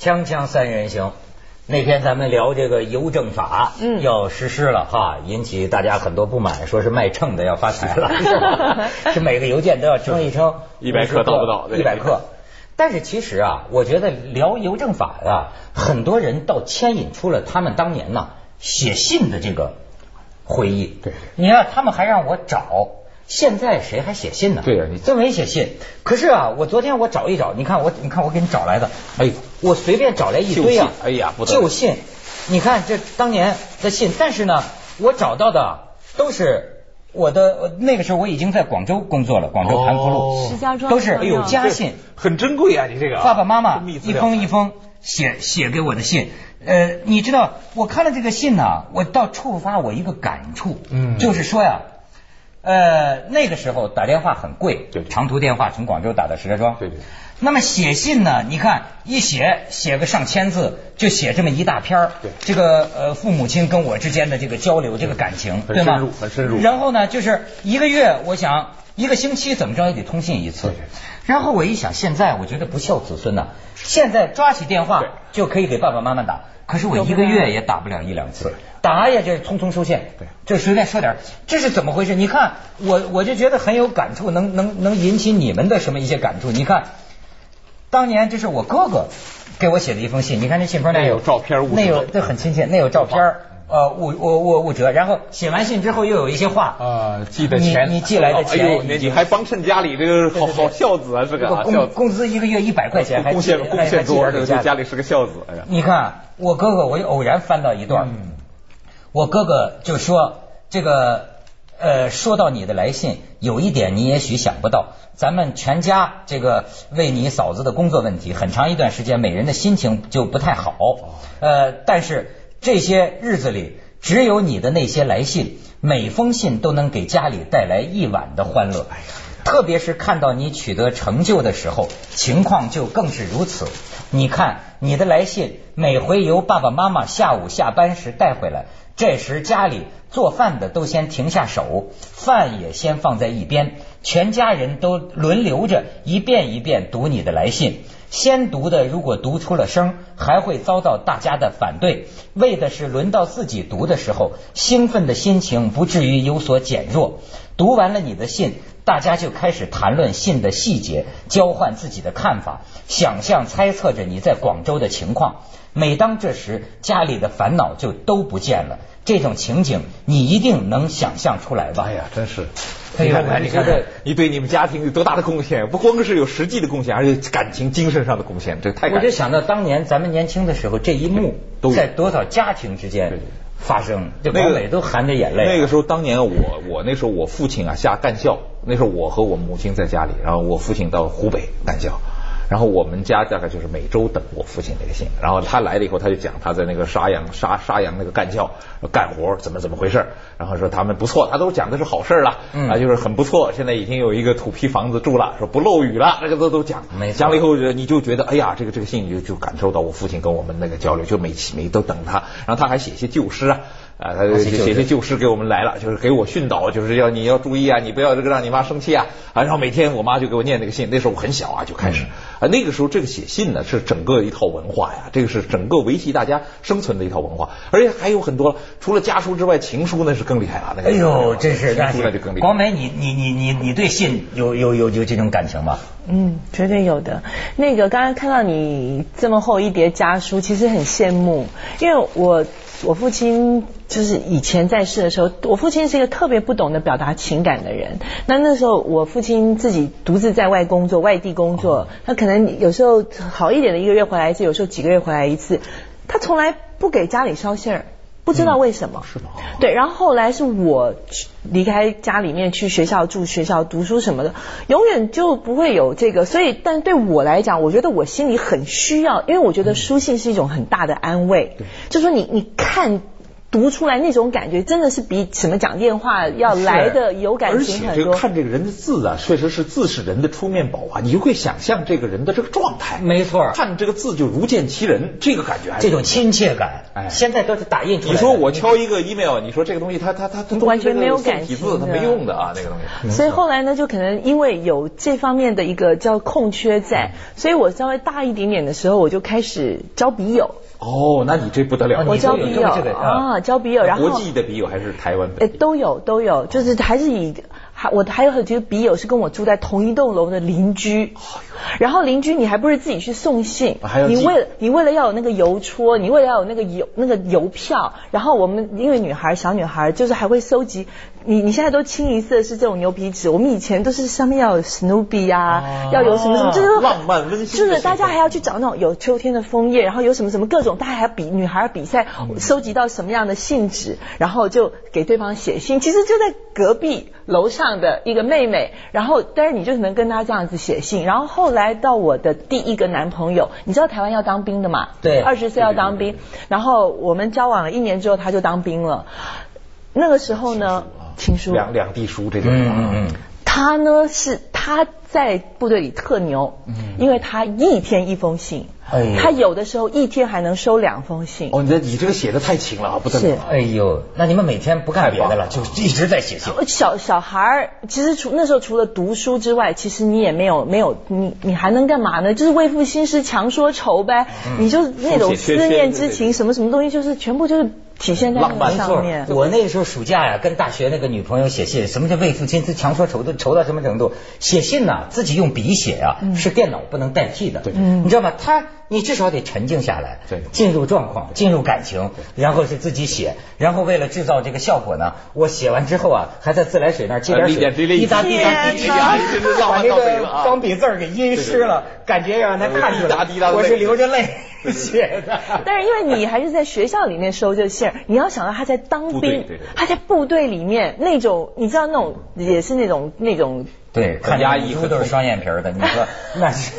锵锵三人行，那天咱们聊这个邮政法，嗯。要实施了哈，引起大家很多不满，说是卖秤的要发财了，是每个邮件都要称一称，一百克到不到一百克。但是其实啊，我觉得聊邮政法啊，很多人倒牵引出了他们当年呢写信的这个回忆。对，你看他们还让我找，现在谁还写信呢？对呀你真没写信。可是啊，我昨天我找一找，你看我，你看我给你找来的，哎，我随便找来一堆啊哎呀不得了。旧信。你看这当年的信，但是呢，我找到的都是我的呃那个时候我已经在广州工作了，广州盘福路，哦石家庄都是哎呦家信。很珍贵啊，你这个。啊爸爸妈妈一封一封写写给我的信，呃，你知道我看了这个信呢，我倒触发我一个感触，嗯。就是说呀，呃，那个时候打电话很贵，对对。长途电话从广州打到石家庄，对对那么写信呢，你看一写写个上千字，就写这么一大篇儿。对。这个呃父母亲跟我之间的这个交流，这个感情，对吗？很深入很深入。然后呢，就是一个月，我想一个星期怎么着也得通信一次。对。对。然后我一想，现在我觉得不孝子孙呐、现在抓起电话对。就可以给爸爸妈妈打，可是我一个月也打不了一两次，打也就是匆匆收线，对。就随便说点，这是怎么回事？你看我我就觉得很有感触，能能能引起你们的什么一些感触？你看，当年这是我哥哥给我写的一封信，你看这信封那那有照片那有这很亲切，那有照片儿呃物物物物折，然后写完信之后又有一些话啊，寄的钱，你你寄来的钱哎呦，你你还帮衬家里，这个好好孝子啊，是个这个工工资一个月一百块钱，还贡献贡献多，这个家里是个孝子，哎呀，你看我哥哥，我就偶然翻到一段我哥哥就说这个呃，说到你的来信，有一点你也许想不到，咱们全家这个为你嫂子的工作问题，很长一段时间每人的心情就不太好，呃，但是这些日子里，只有你的那些来信，每封信都能给家里带来一晚的欢乐。特别是看到你取得成就的时候，情况就更是如此。你看你的来信，每回由爸爸妈妈下午下班时带回来，这时家里做饭的都先停下手，饭也先放在一边，全家人都轮流着一遍一遍读你的来信。先读的如果读出了声，还会遭到大家的反对，为的是轮到自己读的时候，兴奋的心情不至于有所减弱。读完了你的信，大家就开始谈论信的细节，交换自己的看法，想象猜测着你在广州的情况。每当这时，家里的烦恼就都不见了。这种情景，你一定能想象出来吧？哎呀，真是。哎呦你看看，你看得，你对你们家庭有多大的贡献？不光是有实际的贡献，而且感情、精神上的贡献，这太我。就想到当年咱们年轻的时候，这一幕都在多少家庭之对间对发生，这那个广美都含着眼泪。那个时候，当年我我那时候我父亲啊下干校，那时候我和我母亲在家里，然后我父亲到湖北干校，然后我们家大概就是每周等我父亲那个信，然后他来了以后，他就讲他在那个沙洋沙沙洋那个干校干活怎么怎么回事，然后说他们不错，他都讲的是好事了，嗯啊就是很不错，现在已经有一个土坯房子住了，说不漏雨了，那个都都讲讲了以后你就觉得哎呀，这个这个信你就就感受到我父亲跟我们那个交流，就每期每都等他，然后他还写一些旧诗啊。啊，他就写写些旧诗给我们来了，就是给我训导，就是要你要注意啊，你不要这个让你妈生气啊啊！然后每天我妈就给我念那个信，那时候我很小啊就开始啊，那个时候这个写信呢是整个一套文化呀，这个是整个维系大家生存的一套文化，而且还有很多除了家书之外，情书那是更厉害了。那个哎呦，真是情书那就更厉害。广美，你你你你你对信有有有有这种感情吗？嗯，绝对有的。那个刚刚看到你这么厚一叠家书，其实很羡慕，因为我我父亲就是以前在世的时候，我父亲是一个特别不懂得表达情感的人。那那时候我父亲自己独自在外工作，外地工作，他可能有时候好一点的一个月回来一次，有时候几个月回来一次，他从来不给家里捎信儿。不知道为什么，是吗？对，然后后来是我去离开家里面去学校住学校读书什么的，永远就不会有这个。所以，但对我来讲，我觉得我心里很需要，因为我觉得书信是一种很大的安慰。就说你你看读出来那种感觉，真的是比什么讲电话要来的有感而且这个情很多。看这个人的字啊，确实是字是人的出面宝啊，你就会想象这个人的这个状态。没错看这个字就如见其人，这个感觉还是这种亲切感，哎现在都是打印出来。你说我敲一个 email，你说这个东西它它它它完全没有感体情字，它没用的啊，那个东西。所以后来呢，就可能因为有这方面的一个叫空缺在，所以我稍微大一点点的时候，我就开始交笔友，哦，那你这不得了，我交笔友。啊。啊，交笔友，然后国际的笔友还是台湾哎，本地？都有都有，就是还是以还我还有很多笔友是跟我住在同一栋楼的邻居，然后邻居你还不是自己去送信你为了你为了要有那个邮戳，你为了要有那个邮那个邮票，然后我们因为女孩小女孩就是还会收集，你你现在都清一色是这种牛皮纸，我们以前都是上面要有 Snoopy 呀、哦要有什么什么，就是浪漫温馨的就是大家还要去找那种有秋天的枫叶，然后有什么什么各种，大家还要比女孩比赛收集到什么样的信纸，然后就给对方写信。其实就在隔壁楼上的一个妹妹，然后但是你就能跟她这样子写信。然后后来到我的第一个男朋友，你知道台湾要当兵的嘛？对二十岁要当兵。然后我们交往了一年之后，他就当兵了。那个时候呢，情书，两两地书这种嗯啊。嗯嗯，他呢是他在部队里特牛，因为他一天一封信，哎他有的时候一天还能收两封信。哦，你这你这个写的太勤了啊，不得了啊。哎呦，那你们每天不干别的了，就一直在写信。小小孩儿其实除那时候除了读书之外，其实你也没有没有你你还能干嘛呢？就是为赋新诗强说愁呗，你就那种思念之情，什么什么东西，就是全部就是体现在那个浪漫上面。我那个时候暑假呀，跟大学那个女朋友写信，什么叫为赋新词强说愁的愁到什么程度？写信呐、自己用笔写啊，是电脑不能代替的。对嗯你知道吗？他你至少得沉静下来，对进入状况，进入感情，然后是自己写，然后为了制造这个效果呢，我写完之后啊，还在自来水那儿接点水，点滴滴滴答滴答滴答，把那个钢笔字儿给阴湿了，感觉让他看出滴答滴答的泪来我是流着泪 写的。但是因为你还是在学校里面收这信儿，你要想到他在当兵他在部队里面那种，你知道那种也是那种那种对，看家衣服都是双眼皮儿的，你说 那是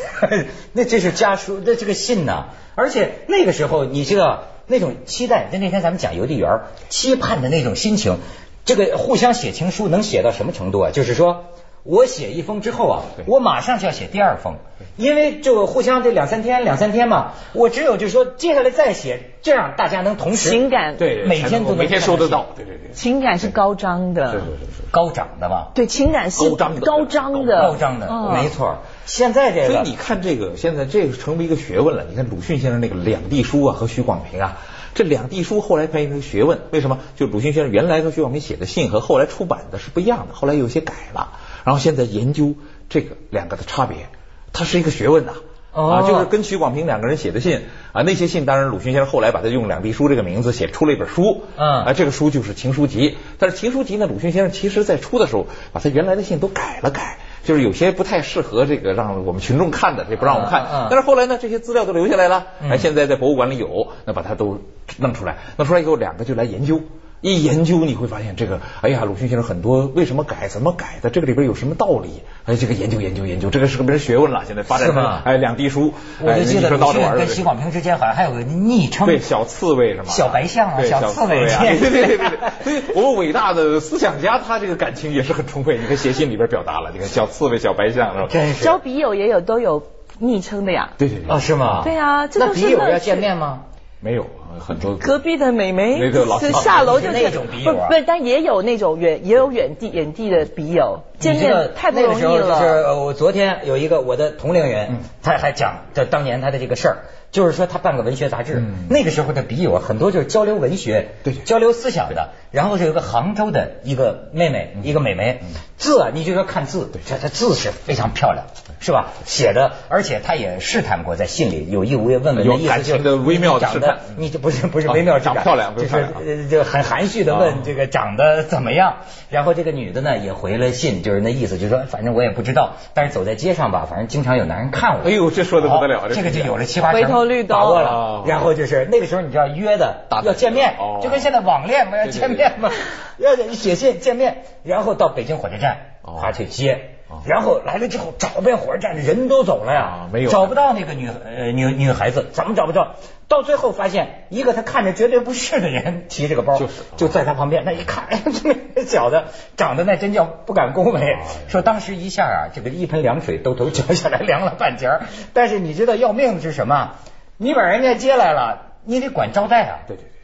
那这是家书，那这个信呐，而且那个时候你知道那种期待，就那天咱们讲邮递员期盼的那种心情，这个互相写情书能写到什么程度啊？就是说。我写一封之后啊，我马上就要写第二封，因为就互相这两三天两三天嘛，我只有就是说接下来再写，这样大家能同时情感对，每天都能每天收得到，对对对。情感是高涨的，是是是是。高涨的吧，对，情感是高涨的高涨的，高涨的，嗯没错。现在这个，所以你看这个，现在这个成为一个学问了。你看鲁迅先生那个两地书啊和许广平啊，这两地书后来变成学问，为什么？就鲁迅先生原来和许广平写的信和后来出版的是不一样的，后来有些改了，然后现在研究这个两个的差别，它是一个学问呐。哦啊，就是跟许广平两个人写的信啊，那些信当然鲁迅先生后来把它用两地书这个名字写出了一本书，嗯啊，这个书就是情书集。但是情书集呢，鲁迅先生其实在出的时候把他原来的信都改了改，就是有些不太适合这个让我们群众看的，这不让我们看。嗯嗯嗯但是后来呢，这些资料都留下来了，嗯哎，现在在博物馆里有，那把它都弄出来，弄出来以后，两个就来研究。一研究你会发现这个，哎呀，鲁迅先生很多为什么改，怎么改的，这个里边有什么道理？哎，这个研究研究研究，这个是个门学问了。现在发展成哎两地书，我就记得鲁迅跟许广平之间好像还有个昵称，对小刺猬是吗？小白象啊小小刺猬啊，对对对对对。所以我们伟大的思想家，他这个感情也是很充沛。你看写信里边表达了，你看小刺猬、小白象是吧？真是交笔友也有都有昵称的呀。对对对哦，是吗？对啊那笔友要见面吗？没有很多隔壁的美眉那个老是师下楼就哦那种笔友啊不不，但也有那种远也有远地远地的笔友，见面太不容易那个就是我昨天有一个我的同龄人嗯，他还讲这当年他的这个事儿，就是说他办个文学杂志嗯，那个时候的笔友很多就是交流文学对、交流思想的。然后是有一个杭州的一个妹妹，一个美眉，字啊，你就说看字，这这字是非常漂亮，是吧？写的，而且他也试探过，在信里有意无意问问，有意思就感情的微妙的试探你这不是不是啊微妙之感长漂亮就是就很含蓄的啊问这个长得怎么样。然后这个女的呢也回了信，就是那意思，就是说反正我也不知道，但是走在街上吧，反正经常有男人看我。哎呦这说的不得了这这个就有了七八成回头率都把握了哦。然后就是那个时候你知道约的要见面哦，就跟现在网恋嘛，要见面嘛，要写信见面，然后到北京火车站哦他去接。然后来了之后找遍火车站，人都走了呀啊，没有找不到那个女呃女女孩子，怎么找不着？到最后发现一个他看着绝对不是的人提着个包，就是就在他旁边，那一看，哎，这小子长得那真叫不敢恭维。说当时一下啊，这个一盆凉水兜头浇下来，凉了半截儿。但是你知道要命的是什么？你把人家接来了，你得管招待啊。对对对。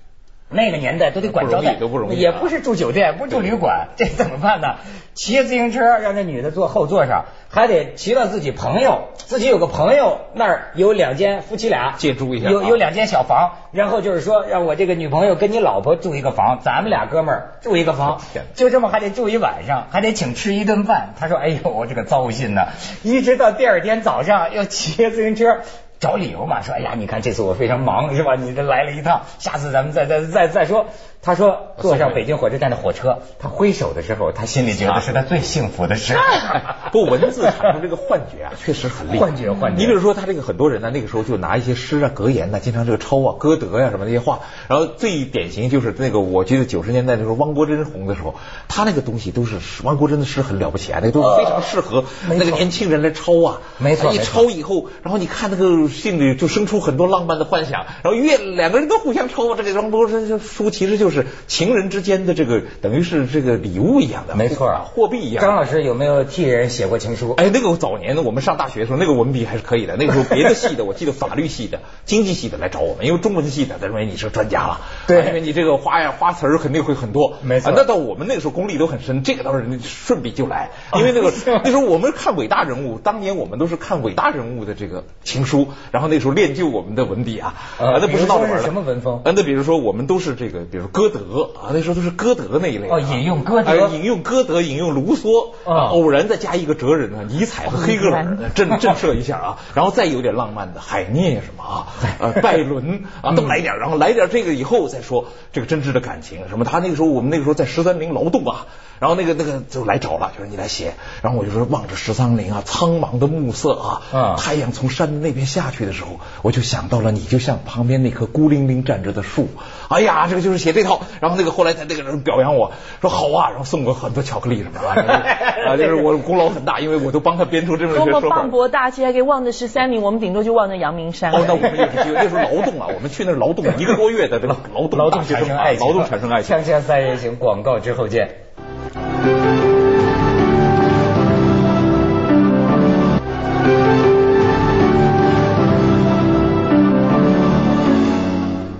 那个年代都得管招待，都不容易，也不是住酒店，不住旅馆，这怎么办呢？骑着自行车让这女的坐后座上，还得骑到自己朋友，自己有个朋友那儿有两间夫妻俩借住一下，有有两间小房，然后就是说让我这个女朋友跟你老婆住一个房，咱们俩哥们儿住一个房，就这么还得住一晚上，还得请吃一顿饭。他说：“哎呦，我这个糟心呐！”一直到第二天早上要骑着自行车。找理由嘛，说哎呀，你看这次我非常忙，是吧？你这来了一趟，下次咱们再再再再说。他说坐上北京火车站的火车，他挥手的时候，他心里觉得是他最幸福的事。不，文字产生这个幻觉啊，确实很厉害。幻觉，幻觉。你比如说，他这个很多人呢，那个时候就拿一些诗啊、格言呢，经常这个抄啊、歌德呀什么那些话。然后最典型就是那个，我记得九十年代的时候，汪国真红的时候，他那个东西都是汪国真的诗很了不起啊，那都非常适合那个年轻人来抄啊。没错。一抄以后，然后你看那个心里就生出很多浪漫的幻想，然后越两个人都互相抽，这个汪国真书其实就是情人。之间的这个等于是这个礼物一样的，没错，货币一样。张老师有没有替人写过情书？哎，那个早年的我们上大学的时候，那个文笔还是可以的。那个时候别的系的，我记得法律系的、经济系的来找我们，因为中文系的他认为你是专家了，对，因为你这个花呀花词儿肯定会很多，没错。那到我们那个时候功力都很深，这个倒是顺笔就来，因为那个那时候我们看伟大人物，当年我们都是看伟大人物的这个情书，然后那时候练就我们的文笔啊，啊，那不是闹着玩什么文风？那比如说我们都是这个，比如歌德啊，那时候都是歌德。那一类哦，引用歌德，引用歌德，引用卢梭，偶然再加一个哲人呢，尼采和黑格尔震 震慑一下啊，然后再有点浪漫的海涅什么啊，呃，拜伦 啊，都来点，然后来点这个以后再说这个真挚的感情什么。他那个时候，我们那个时候在十三陵劳动啊，然后那个那个就来找了，就说你来写，然后我就说望着十三陵啊，苍茫的暮色啊，太阳从山的那边下去的时候，我就想到了你，就像旁边那棵孤零零站着的树。哎呀，这个就是写这套，然后那个后来他那个人表扬我说好啊，然后送我很多巧克力什么的，啊，就是我功劳很大，因为我都帮他编出这么一个说法。磅礴大气，还可以望着十三陵，我们顶多就望着阳明山。哦，那我们也是，那时候劳动啊，我们去那劳动一个多月的这个劳动，劳动产生爱情，劳动产生爱情。锵锵三人行，广告之后见。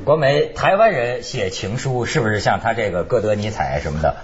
国梅，台湾人写情书是不是像他这个歌德、尼采什么的？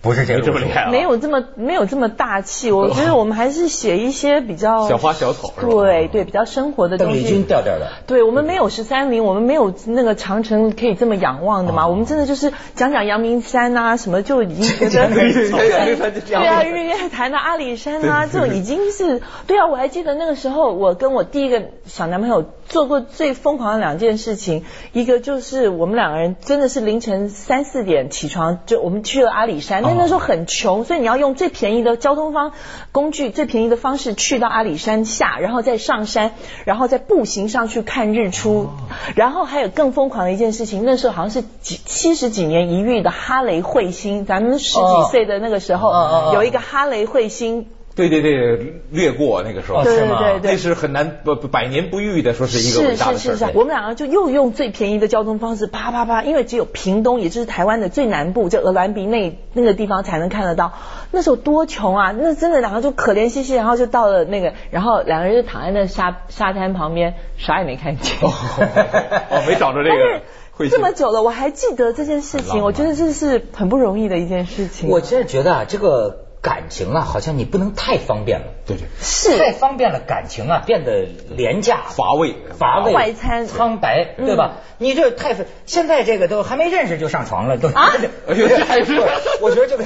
不是这这么厉害，没有这么没有这么大气。我觉得我们还是写一些比较小花小草，对对，比较生活的东西。邓丽君调调的，对我们没有十三陵，我们没有那个长城可以这么仰望的嘛。我们真的就是讲讲阳明山啊，什么就已经觉得 对啊，日月潭的阿里山啊，这种已经是对啊。我还记得那个时候，我跟我第一个小男朋友做过最疯狂的两件事情，一个就是我们两个人真的是凌晨三四点起床，就我们去了阿里山。那时候很穷，所以你要用最便宜的交通方工具，最便宜的方式去到阿里山下，然后再上山，然后再步行上去看日出。然后还有更疯狂的一件事情，那时候好像是几七十几年一遇的哈雷彗星，咱们十几岁的那个时候有一个哈雷彗星。对对对，略过那个时候，对对对，那是很难不百年不遇的，说是一个伟大的事。是是是，我们两个就又用最便宜的交通方式，啪啪啪，因为只有屏东，也就是台湾的最南部，就鹅銮鼻那那个地方才能看得到。那时候多穷啊，那真的两个就可怜兮兮，然后就到了那个，然后两个人就躺在那沙沙滩旁边，啥也没看见。哦，没找着这个。这么久了，我还记得这件事情，我觉得这是很不容易的一件事情。我现在觉得啊，这个。感情啊，好像你不能太方便了。对对，是太方便了，感情啊变得廉价、乏味、乏味、快餐、苍白，对吧？你这太现在这个都还没认识就上床了，都啊？哎呦，还是 我觉得这个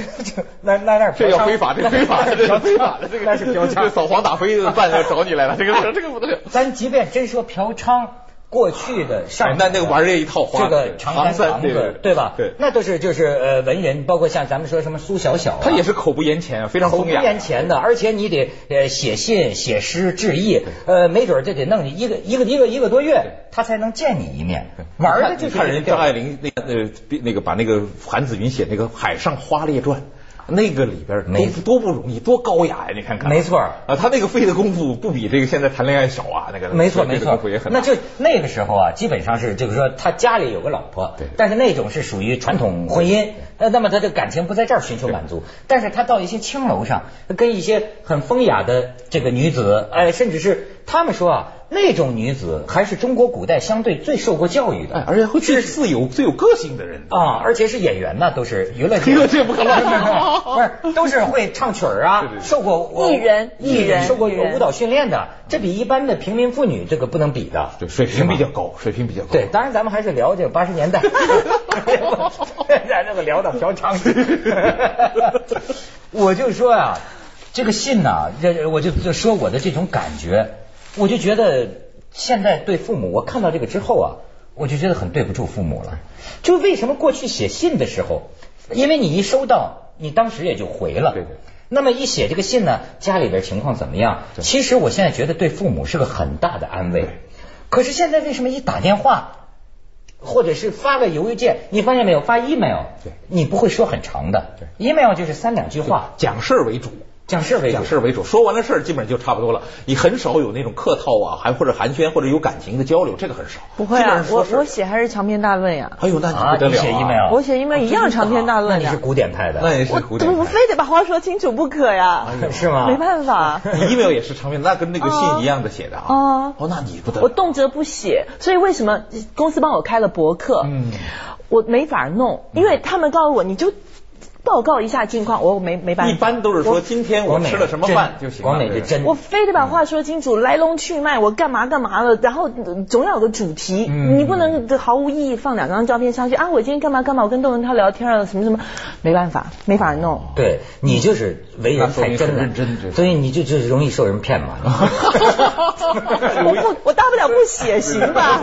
那那那这要非法，这非法，这非法的，这个那是嫖娼，扫黄打非的办要找你来了，这个这个不得了。咱即便真说嫖娼。过去的上那那个玩这一套，这个长衫长子对吧？对，那都是就是呃文人，包括像咱们说什么苏小小，他也是口不言钱，非常口不言钱的，而且你得呃写信、写诗、致意，呃，没准这得弄你一个一个一个一个多月，他才能见你一面。玩的就是看人张爱玲那呃那个把那个韩子云写那个《海上花列传》。那个里边没多多不容易，多高雅呀！你看看，没错啊，他那个费的功夫不比这个现在谈恋爱少啊，那个没错没错。功夫也很大。那就那个时候啊，基本上是就是说他家里有个老婆，对。但是那种是属于传统婚姻，呃，那么他的感情不在这儿寻求满足，但是他到一些青楼上，跟一些很风雅的这个女子，哎，甚至是他们说啊，那种女子还是中国古代相对最受过教育的，哎，而且会最自由、最有个性的人。啊，而且是演员呢，都是娱乐界，娱乐界不可乱 不是，都是会唱曲儿啊对对，对受过艺人艺艺人受过舞蹈训练的，这比一般的平民妇女这个不能比的，对水平比较高，水平比较高。对，当然咱们还是聊这个八十年代，咱这个聊到嫖娼。去。我就说啊，这个信呐、这我就就说我的这种感觉，我就觉得现在对父母，我看到这个之后啊，我就觉得很对不住父母了。就为什么过去写信的时候，因为你一收到，你当时也就回了。对对那么一写这个信呢，家里边情况怎么样？其实我现在觉得对父母是个很大的安慰。可是现在为什么一打电话，或者是发个邮件，你发现没有？发 email，对你不会说很长的对，email 就是三两句话，讲事儿为主。讲事儿为主讲。事为主，说完了事儿基本上就差不多了。你很少有那种客套啊，还或者寒暄或者有感情的交流，这个很少。不会啊我我写还是长篇大论呀，哎呦，那你啊，不得了、你写 email，我写 email 一样长篇大那论那，你是古典派的，那也是我古典派。我非得把话说清楚不可呀，是吗？没办法。你 email 也是长篇，那跟那个信一样的写的啊。哦哦，那你不得了。我动辄不写，所以为什么公司帮我开了博客？嗯我没法弄，因为他们告诉我你就报告一下近况，我没没办法。一般都是说今天我吃了什么饭就行真，我非得把话说清楚，来龙去脉，我干嘛干嘛了，然后呃总要有个主题，嗯你不能毫无意义放两张照片上去啊！我今天干嘛干嘛，我跟窦文涛聊天了，什么什么，没办法，没法弄。对你就是为人太真了，所以你就就是容易受人骗嘛。我不，我大不了不写，行吧？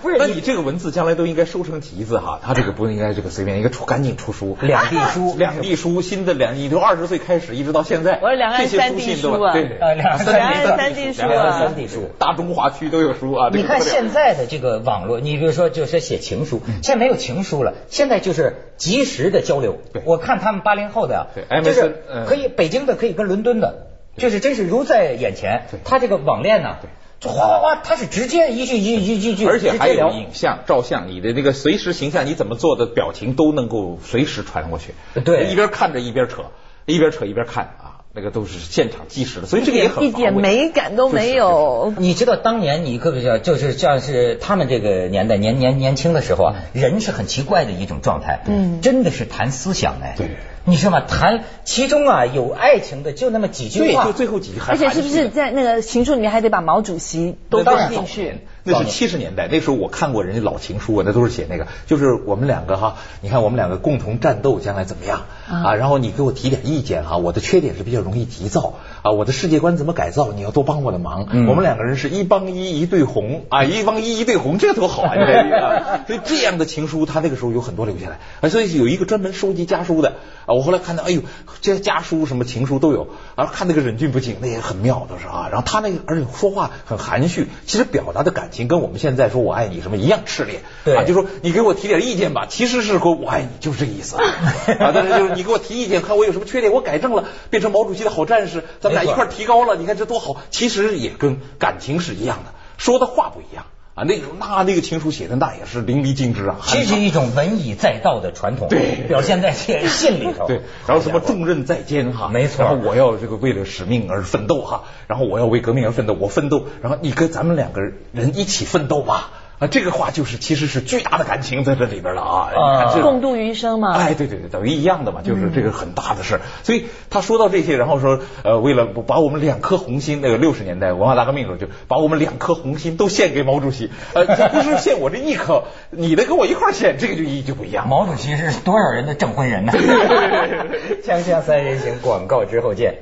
不是，那你这个文字将来都应该收成集子哈，他这个不应该这个随便，应该出赶紧出书。两地书两地书，新的两，你从二十岁开始一直到现在，我是两岸这些三地书对两岸三地书啊两岸三地书大中华区都有书啊。你看现在的这个网络，你比如说就是写情书，嗯现在没有情书了，现在就是及时的交流。我看他们八零后的就是嗯可以北京的可以跟伦敦的，就是真是如在眼前。他这个网恋呢，就哗哗哗，他是直接一句一句一句一句，而且还有影像、照相，你的那个随时形象，你怎么做的表情都能够随时传过去。对。一边看着一边扯，一边扯一边看啊，那个都是现场即时的，所以这个也很一点美感都没有。你知道当年你可不知道，就是像是他们这个年代年年年轻的时候啊，人是很奇怪的一种状态，嗯。真的是谈思想哎，你知道吗？谈其中啊有爱情的就那么几句对，话，就最后几句还而且是不是在那个情书里面还得把毛主席都那放进去？那是七十年代，那时候我看过人家老情书啊，那都是写那个，就是我们两个哈，你看我们两个共同战斗，将来怎么样啊？然后你给我提点意见哈，我的缺点是比较容易急躁啊，我的世界观怎么改造，你要多帮我的忙。嗯我们两个人是一帮一一对红啊，一帮一一对红，这多好啊！这个所以这样的情书，他那个时候有很多留下来啊，所以有一个专门收集家书的啊。我后来看到，哎呦，这家书什么情书都有，然后看那个忍俊不禁，那也很妙，都是啊。然后他那个而且说话很含蓄，其实表达的感情跟我们现在说我爱你什么一样炽烈，对啊，就说你给我提点意见吧，其实是说我爱你，就是这个意思啊。啊，但是就是你给我提意见，看我有什么缺点，我改正了，变成毛主席的好战士，咱们俩一块儿提高了，你看这多好。其实也跟感情是一样的，说的话不一样啊。那个那那个情书写的那也是淋漓尽致啊，这是一种文以载道的传统，对表现在这信里头。对，然后什么重任在肩哈，没错然后我要这个为了使命而奋斗哈，然后我要为革命而奋斗，我奋斗，然后你跟咱们两个人一起奋斗吧。啊，这个话就是其实是巨大的感情在这里边了啊！共度余生嘛。哎，对对对，等于一样的嘛，就是这个很大的事儿。所以他说到这些，然后说，呃，为了把我们两颗红心，那个六十年代文化大革命的时候，就把我们两颗红心都献给毛主席。呃，这不是献我这一颗，你的跟我一块儿献，这个就意义就不一样。毛主席是多少人的证婚人呢？锵锵三人行，广告之后见。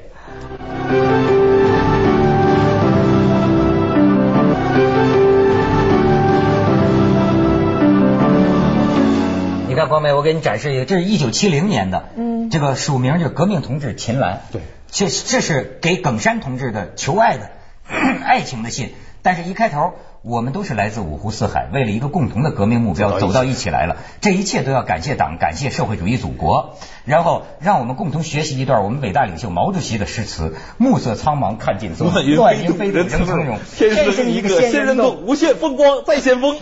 我给你展示一个，这是一九七零年的，嗯。这个署名就是革命同志秦岚，对，这这是给耿山同志的求爱的 爱情的信，但是一开头我们都是来自五湖四海，为了一个共同的革命目标走到一起来了。这一切都要感谢党，感谢社会主义祖国。然后让我们共同学习一段我们伟大领袖毛主席的诗词：暮色苍茫看尽松，乱云飞渡人从容。天生一个仙人洞，无限风光在先锋。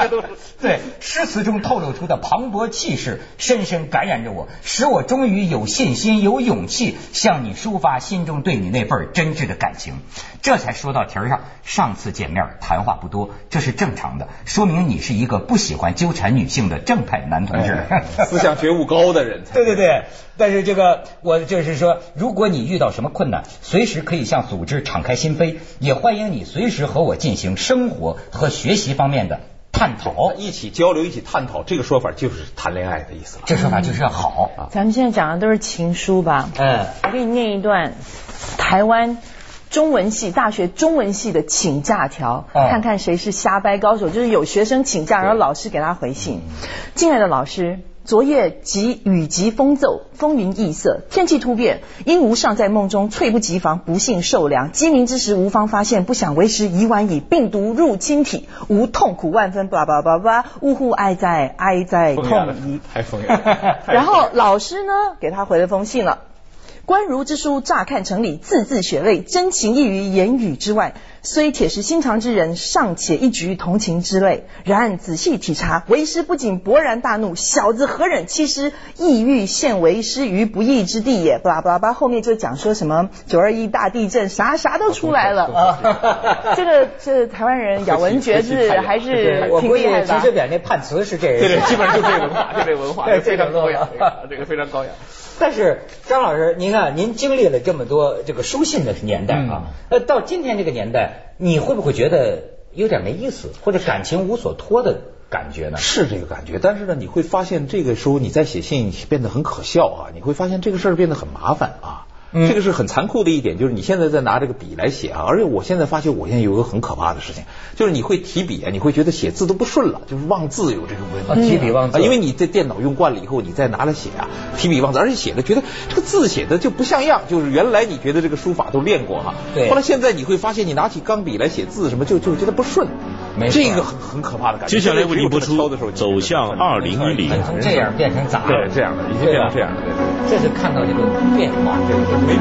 对，诗词中透露出的磅礴气势，深深感染着我，使我终于有信心、有勇气向你抒发心中对你那份真挚的感情。这才说到题儿上。上次见面谈话不多，这是正常的，说明你是一个不喜欢纠缠女性的正派男同志，思想觉悟高的人。对对对，但是这个我就是说，如果你遇到什么困难，随时可以向组织敞开心扉，也欢迎你随时和我进行生活和学习方面的探讨，一起交流，一起探讨。这个说法就是谈恋爱的意思了。这说法就是要好。咱们现在讲的都是情书吧？嗯，我给你念一段台湾。中文系大学中文系的请假条，看看谁是瞎掰高手。就是有学生请假，然后老师给他回信：“敬爱的老师，昨夜急雨急风骤，风云异色，天气突变，因无尚在梦中，猝不及防，不幸受凉。鸡鸣之时，无方发现，不想为时已晚矣。病毒入侵体，无痛苦万分。叭叭叭叭，呜呼哀哉哀哉痛矣。然后老师呢，给他回了封信了。官儒之书，乍看成理，字字血泪，真情溢于言语之外。虽铁石心肠之人，尚且一局同情之泪。然仔细体察，为师不仅勃然大怒，小子何忍欺师？意欲陷为师于不义之地也。巴拉巴拉巴，后面就讲说什么九二一大地震，啥啥都出来了 啊！这个这台湾人咬文嚼字 还是挺厉害的。陈水扁那判词是这个，对对，基本上就这个文化，就这文化，非常高雅，这个非常高雅。但是张老师，您看，您经历了这么多这个书信的年代啊，呃，到今天这个年代，你会不会觉得有点没意思，或者感情无所托的感觉呢？是这个感觉，但是呢，你会发现这个时候你在写信变得很可笑啊，你会发现这个事儿变得很麻烦啊。这个是很残酷的一点，就是你现在在拿这个笔来写啊，而且我现在发现，我现在有个很可怕的事情，就是你会提笔啊，你会觉得写字都不顺了，就是忘字有这个问题。提笔忘字，因为你这电脑用惯了以后，你再拿来写啊，提笔忘字，而且写的觉得这个字写的就不像样，就是原来你觉得这个书法都练过哈，对，后来现在你会发现，你拿起钢笔来写字什么，就就觉得不顺，这个很很可怕的感觉。接下来为您播出走向二零一零，从这样变成咋？对，这样的，已经变成这样的，这是看到一个变化，这个。